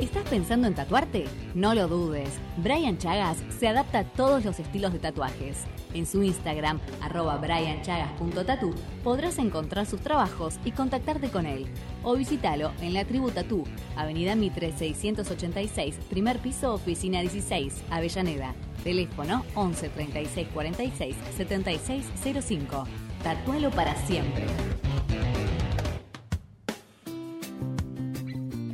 ¿Estás pensando en tatuarte? No lo dudes. Brian Chagas se adapta a todos los estilos de tatuajes. En su Instagram, arroba brianchagas.tatu, podrás encontrar sus trabajos y contactarte con él. O visítalo en la Tribu Tatú, Avenida Mitre 686, primer piso, oficina 16, Avellaneda. Teléfono 11 36 46 76 05. Tatualo para siempre.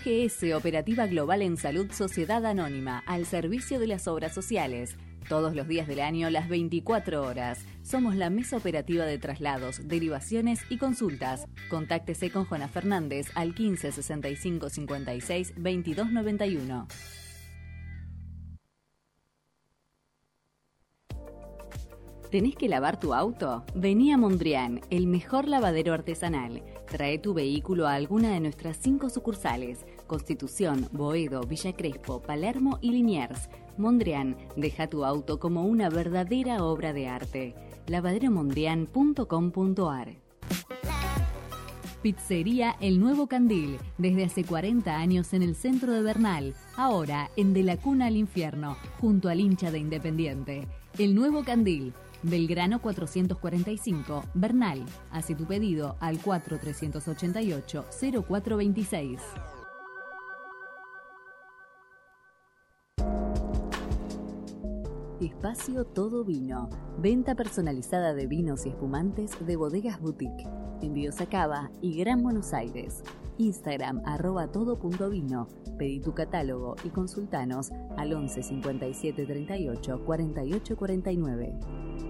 OGS Operativa Global en Salud Sociedad Anónima, al servicio de las obras sociales. Todos los días del año, las 24 horas. Somos la mesa operativa de traslados, derivaciones y consultas. Contáctese con Juana Fernández al 15 65 56 22 91. ¿Tenés que lavar tu auto? Vení a Mondrian, el mejor lavadero artesanal. Trae tu vehículo a alguna de nuestras cinco sucursales: Constitución, Boedo, Villa Crespo, Palermo y Liniers. Mondrian, deja tu auto como una verdadera obra de arte. lavaderomondrian.com.ar Pizzería El Nuevo Candil, desde hace 40 años en el centro de Bernal, ahora en De la Cuna al Infierno, junto al hincha de Independiente. El Nuevo Candil, Belgrano 445, Bernal. Hace tu pedido al 4388-0426. Espacio Todo Vino. Venta personalizada de vinos y espumantes de bodegas boutique. Envíos a Cava y Gran Buenos Aires. Instagram arroba todo.vino. Pedí tu catálogo y consultanos al 11 57 38 48 49.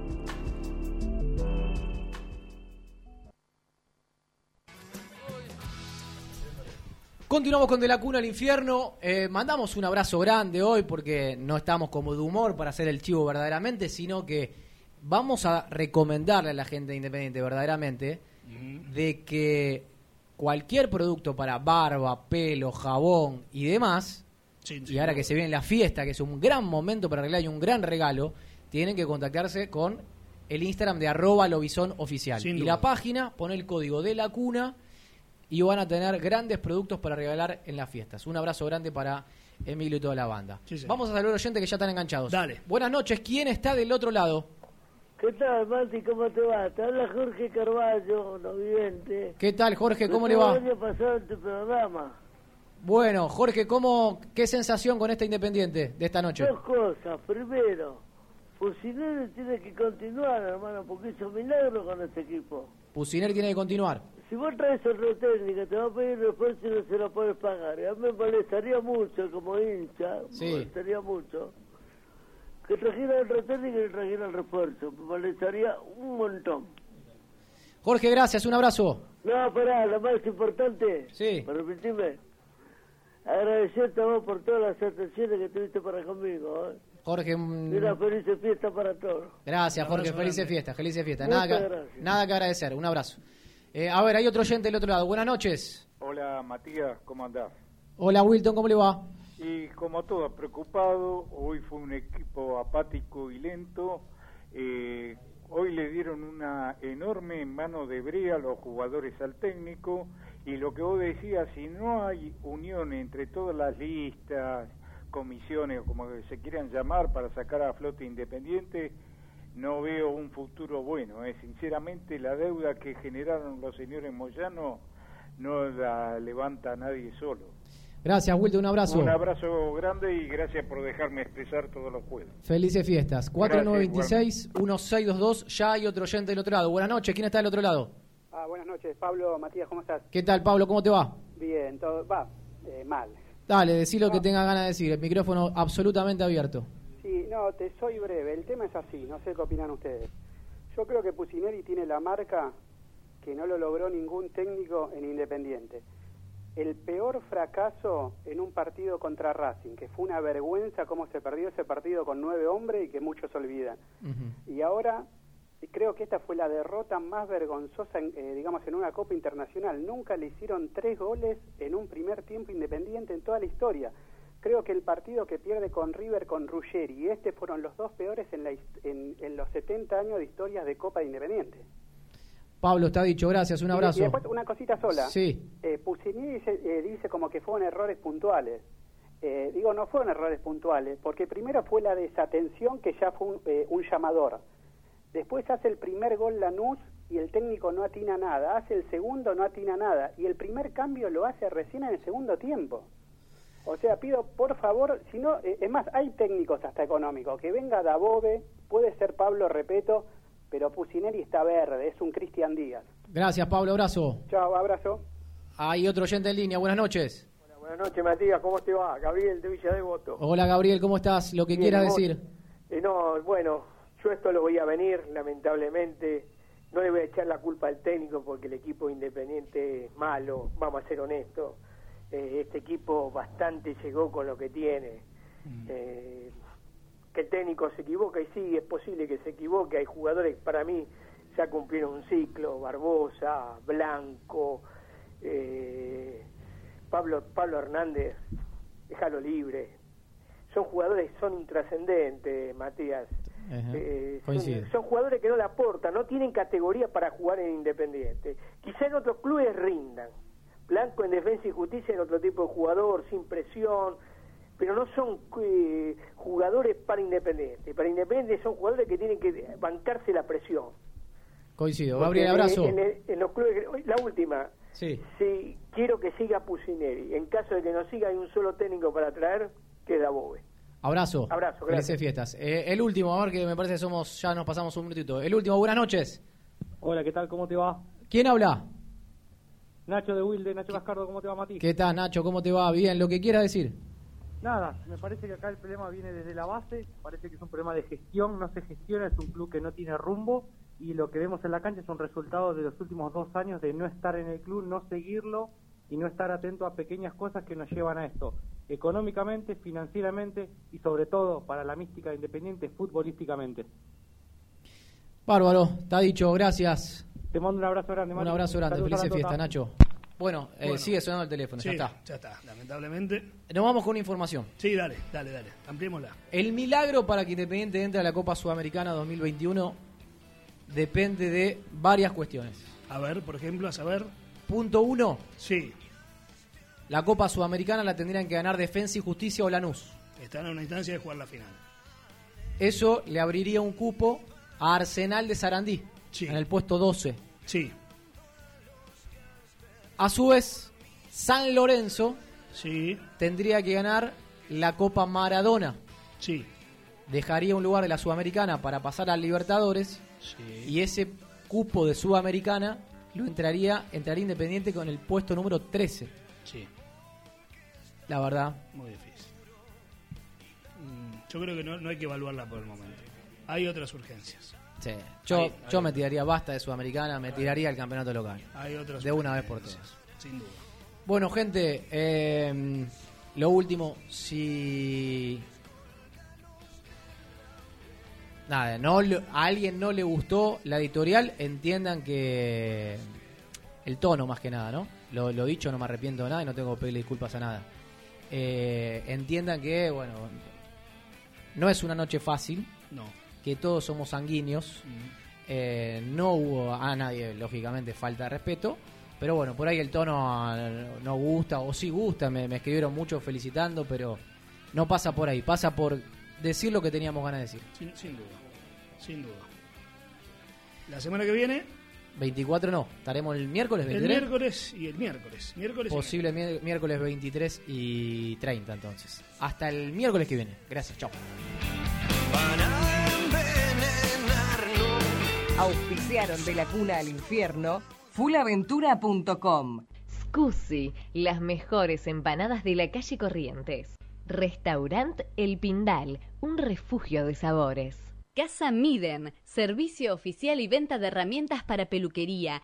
Continuamos con De la Cuna al Infierno. Eh, mandamos un abrazo grande hoy porque no estamos como de humor para hacer el chivo verdaderamente, sino que vamos a recomendarle a la gente independiente verdaderamente de que cualquier producto para barba, pelo, jabón y demás, y ahora que se viene la fiesta, que es un gran momento para arreglar y un gran regalo, tienen que contactarse con el Instagram de arroba lobizón oficial. Y la página pone el código de la cuna y van a tener grandes productos para regalar en las fiestas. Un abrazo grande para Emilio y toda la banda. Vamos a saludar a oyentes que ya están enganchados. Dale. Buenas noches, ¿quién está del otro lado? ¿Qué tal, Mati? ¿Cómo te va? Te habla Jorge Carballo, no vidente. ¿Qué tal, Jorge? ¿Cómo le va? Año pasado en tu programa. Bueno, Jorge, ¿cómo, ¿qué sensación con esta Independiente de esta noche? Dos cosas. Primero, Fusilero tiene que continuar, hermano, porque hizo milagro con este equipo. Pusiner tiene que continuar. Si vos traes otro técnico, te va a pedir refuerzo y no se lo puedes pagar. Y a mí me molestaría mucho como hincha, Sí. me molestaría mucho, que trajera otro técnico y le trajera el refuerzo. Me molestaría un montón. Jorge, gracias, un abrazo. No, pará, lo más importante, Sí. permitime, agradecerte a vos por todas las atenciones que tuviste para conmigo. ¿eh? Jorge, Y una feliz fiesta para todos. gracias, Jorge, felices fiestas, felices fiestas. Muchas Nada que, nada que agradecer, un abrazo. Eh, a ver, hay otro oyente del otro lado. Buenas noches. Hola Matías, ¿cómo andás? Hola, Wilton, ¿cómo le va? Y como todo, preocupado, hoy fue un equipo apático y lento. eh, hoy le dieron una enorme mano de brea a los jugadores al técnico. Y lo que vos decías, si no hay unión entre todas las listas, comisiones o como se quieran llamar para sacar a flote independiente, no veo un futuro bueno. eh. Sinceramente, la deuda que generaron los señores Moyano no la levanta nadie solo. Gracias, Wilton, un abrazo. Un abrazo grande y gracias por dejarme expresar todos los juegos. Felices fiestas. 4926-1622. Ya hay otro oyente del otro lado. Buenas noches. ¿Quién está del otro lado? Ah, buenas noches, Pablo, Matías, ¿cómo estás? ¿Qué tal, Pablo? ¿Cómo te va? Bien, todo va eh, mal. Dale, decí lo que tenga ganas de decir. El micrófono absolutamente abierto. Sí, no, te soy breve. El tema es así, no sé qué opinan ustedes. Yo creo que Pusineri tiene la marca que no lo logró ningún técnico en Independiente. El peor fracaso en un partido contra Racing, que fue una vergüenza cómo se perdió ese partido con nueve hombres y que muchos olvidan. Y ahora creo que esta fue la derrota más vergonzosa, en, eh, digamos, en una Copa Internacional. Nunca le hicieron tres goles en un primer tiempo independiente en toda la historia. Creo que el partido que pierde con River con Ruggeri y este fueron los dos peores en, la, en, en los 70 años de historias de Copa Independiente. Pablo, está dicho, gracias, un abrazo. Y, después una cosita sola. Sí. Eh, Puccini dice, eh, dice como que fueron errores puntuales. Eh, digo, no fueron errores puntuales, porque primero fue la desatención que ya fue un, eh, un llamador. Después hace el primer gol Lanús y el técnico no atina nada. Hace el segundo, no atina nada. Y el primer cambio lo hace recién en el segundo tiempo. O sea, pido por favor, si no, eh, es más, hay técnicos hasta económicos, que venga Dabove, puede ser Pablo Repeto, pero Pusineri está verde, es un Cristian Díaz. Gracias, Pablo, abrazo. Chao, abrazo. Hay otro oyente en línea, buenas noches. Buenas noches, Matías, ¿cómo te va? Gabriel de Villa Devoto. Hola, Gabriel, ¿cómo estás? Lo que Bien, quieras ¿vos? decir. Eh, no, bueno, yo esto lo voy a venir, lamentablemente. No le voy a echar la culpa al técnico porque el equipo independiente es malo, vamos a ser honestos. Eh, este equipo bastante llegó con lo que tiene. Eh, que el técnico se equivoca y sí, es posible que se equivoque. Hay jugadores que para mí ya cumplieron un ciclo, Barbosa, Blanco, eh, Pablo, Pablo Hernández, déjalo libre. Son jugadores, son intrascendentes, Matías. Eh, son, son jugadores que no le aportan, no tienen categoría para jugar en Independiente. Quizá en otros clubes rindan. Blanco en Defensa y Justicia en otro tipo de jugador, sin presión, pero no son eh, jugadores para Independiente. Para Independiente son jugadores que tienen que bancarse la presión. Coincido. Gabriel, en- abrazo. En, el- en los clubes, la última, Sí. si quiero que siga Pusineri. En caso de que no siga, hay un solo técnico para traer, que es Dabove. Abrazo. Abrazo, Felices gracias. fiestas. Eh, el último, a ver que me parece que somos, ya nos pasamos un minutito. El último, buenas noches. Hola, ¿qué tal? ¿Cómo te va? ¿Quién habla? Nacho de Wilde, Nacho Cascardo, ¿cómo te va, Mati? ¿Qué tal, Nacho? ¿Cómo te va? Bien, lo que quiera decir. Nada, me parece que acá el problema viene desde la base, parece que es un problema de gestión, no se gestiona, es un club que no tiene rumbo y lo que vemos en la cancha es un resultado de los últimos dos años de no estar en el club, no seguirlo y no estar atento a pequeñas cosas que nos llevan a esto, económicamente, financieramente y sobre todo para la mística de independiente, futbolísticamente. Bárbaro, está dicho, gracias. Te mando un abrazo grande, Un Mati. abrazo grande, Saludos a felices la fiestas, Tota. Nacho. Bueno, eh, Bueno. sigue sonando el teléfono, ya Sí, está. Ya está, lamentablemente. Nos vamos con una información. Sí, dale, dale, dale. Ampliémosla. El milagro para que Independiente entre a la Copa Sudamericana 2021 depende de varias cuestiones. A ver, por ejemplo, a saber. Punto uno. Sí. La Copa Sudamericana la tendrían que ganar Defensa y Justicia o Lanús. Están en una instancia de jugar la final. Eso le abriría un cupo a Arsenal de Sarandí en el puesto 12. Sí. A su vez, San Lorenzo sí. tendría que ganar la Copa Maradona. Sí. Dejaría un lugar de la Sudamericana para pasar al Libertadores. Y ese cupo de Sudamericana lo entraría, entraría Independiente con el puesto número 13. Sí. La verdad. Muy difícil. Mm, Yo creo que no, no hay que evaluarla por el momento. Hay otras urgencias. Sí. Yo, Hay- yo hay- me tiraría basta de Sudamericana, me tiraría el campeonato local. Hay De una vez por todas. Sin duda. Bueno, gente, eh, lo último, si... Nada, no, a alguien no le gustó la editorial, entiendan que el tono más que nada, ¿no? Lo, lo dicho, no me arrepiento de nada y no tengo que pedirle disculpas a nada. Eh, entiendan que, bueno, no es una noche fácil, No. Que todos somos sanguíneos, eh, no hubo a nadie, lógicamente, falta de respeto, pero bueno, por ahí el tono eh, no gusta, o sí gusta, me, me escribieron mucho felicitando, pero no pasa por ahí, pasa por decir lo que teníamos ganas de decir. Sin, sin duda. Sin duda. La semana que viene, 24 no, estaremos el miércoles el 23. miércoles y el miércoles. Miércoles y Posible mi- miércoles 23 y 30 entonces. Hasta el miércoles que viene. Gracias, chao. Auspiciaron de la cuna al infierno fulaventura.com. Scusi, las mejores empanadas de la calle Corrientes. Restaurant El Pindal, un refugio de sabores. Casa Miden, servicio oficial y venta de herramientas para peluquería,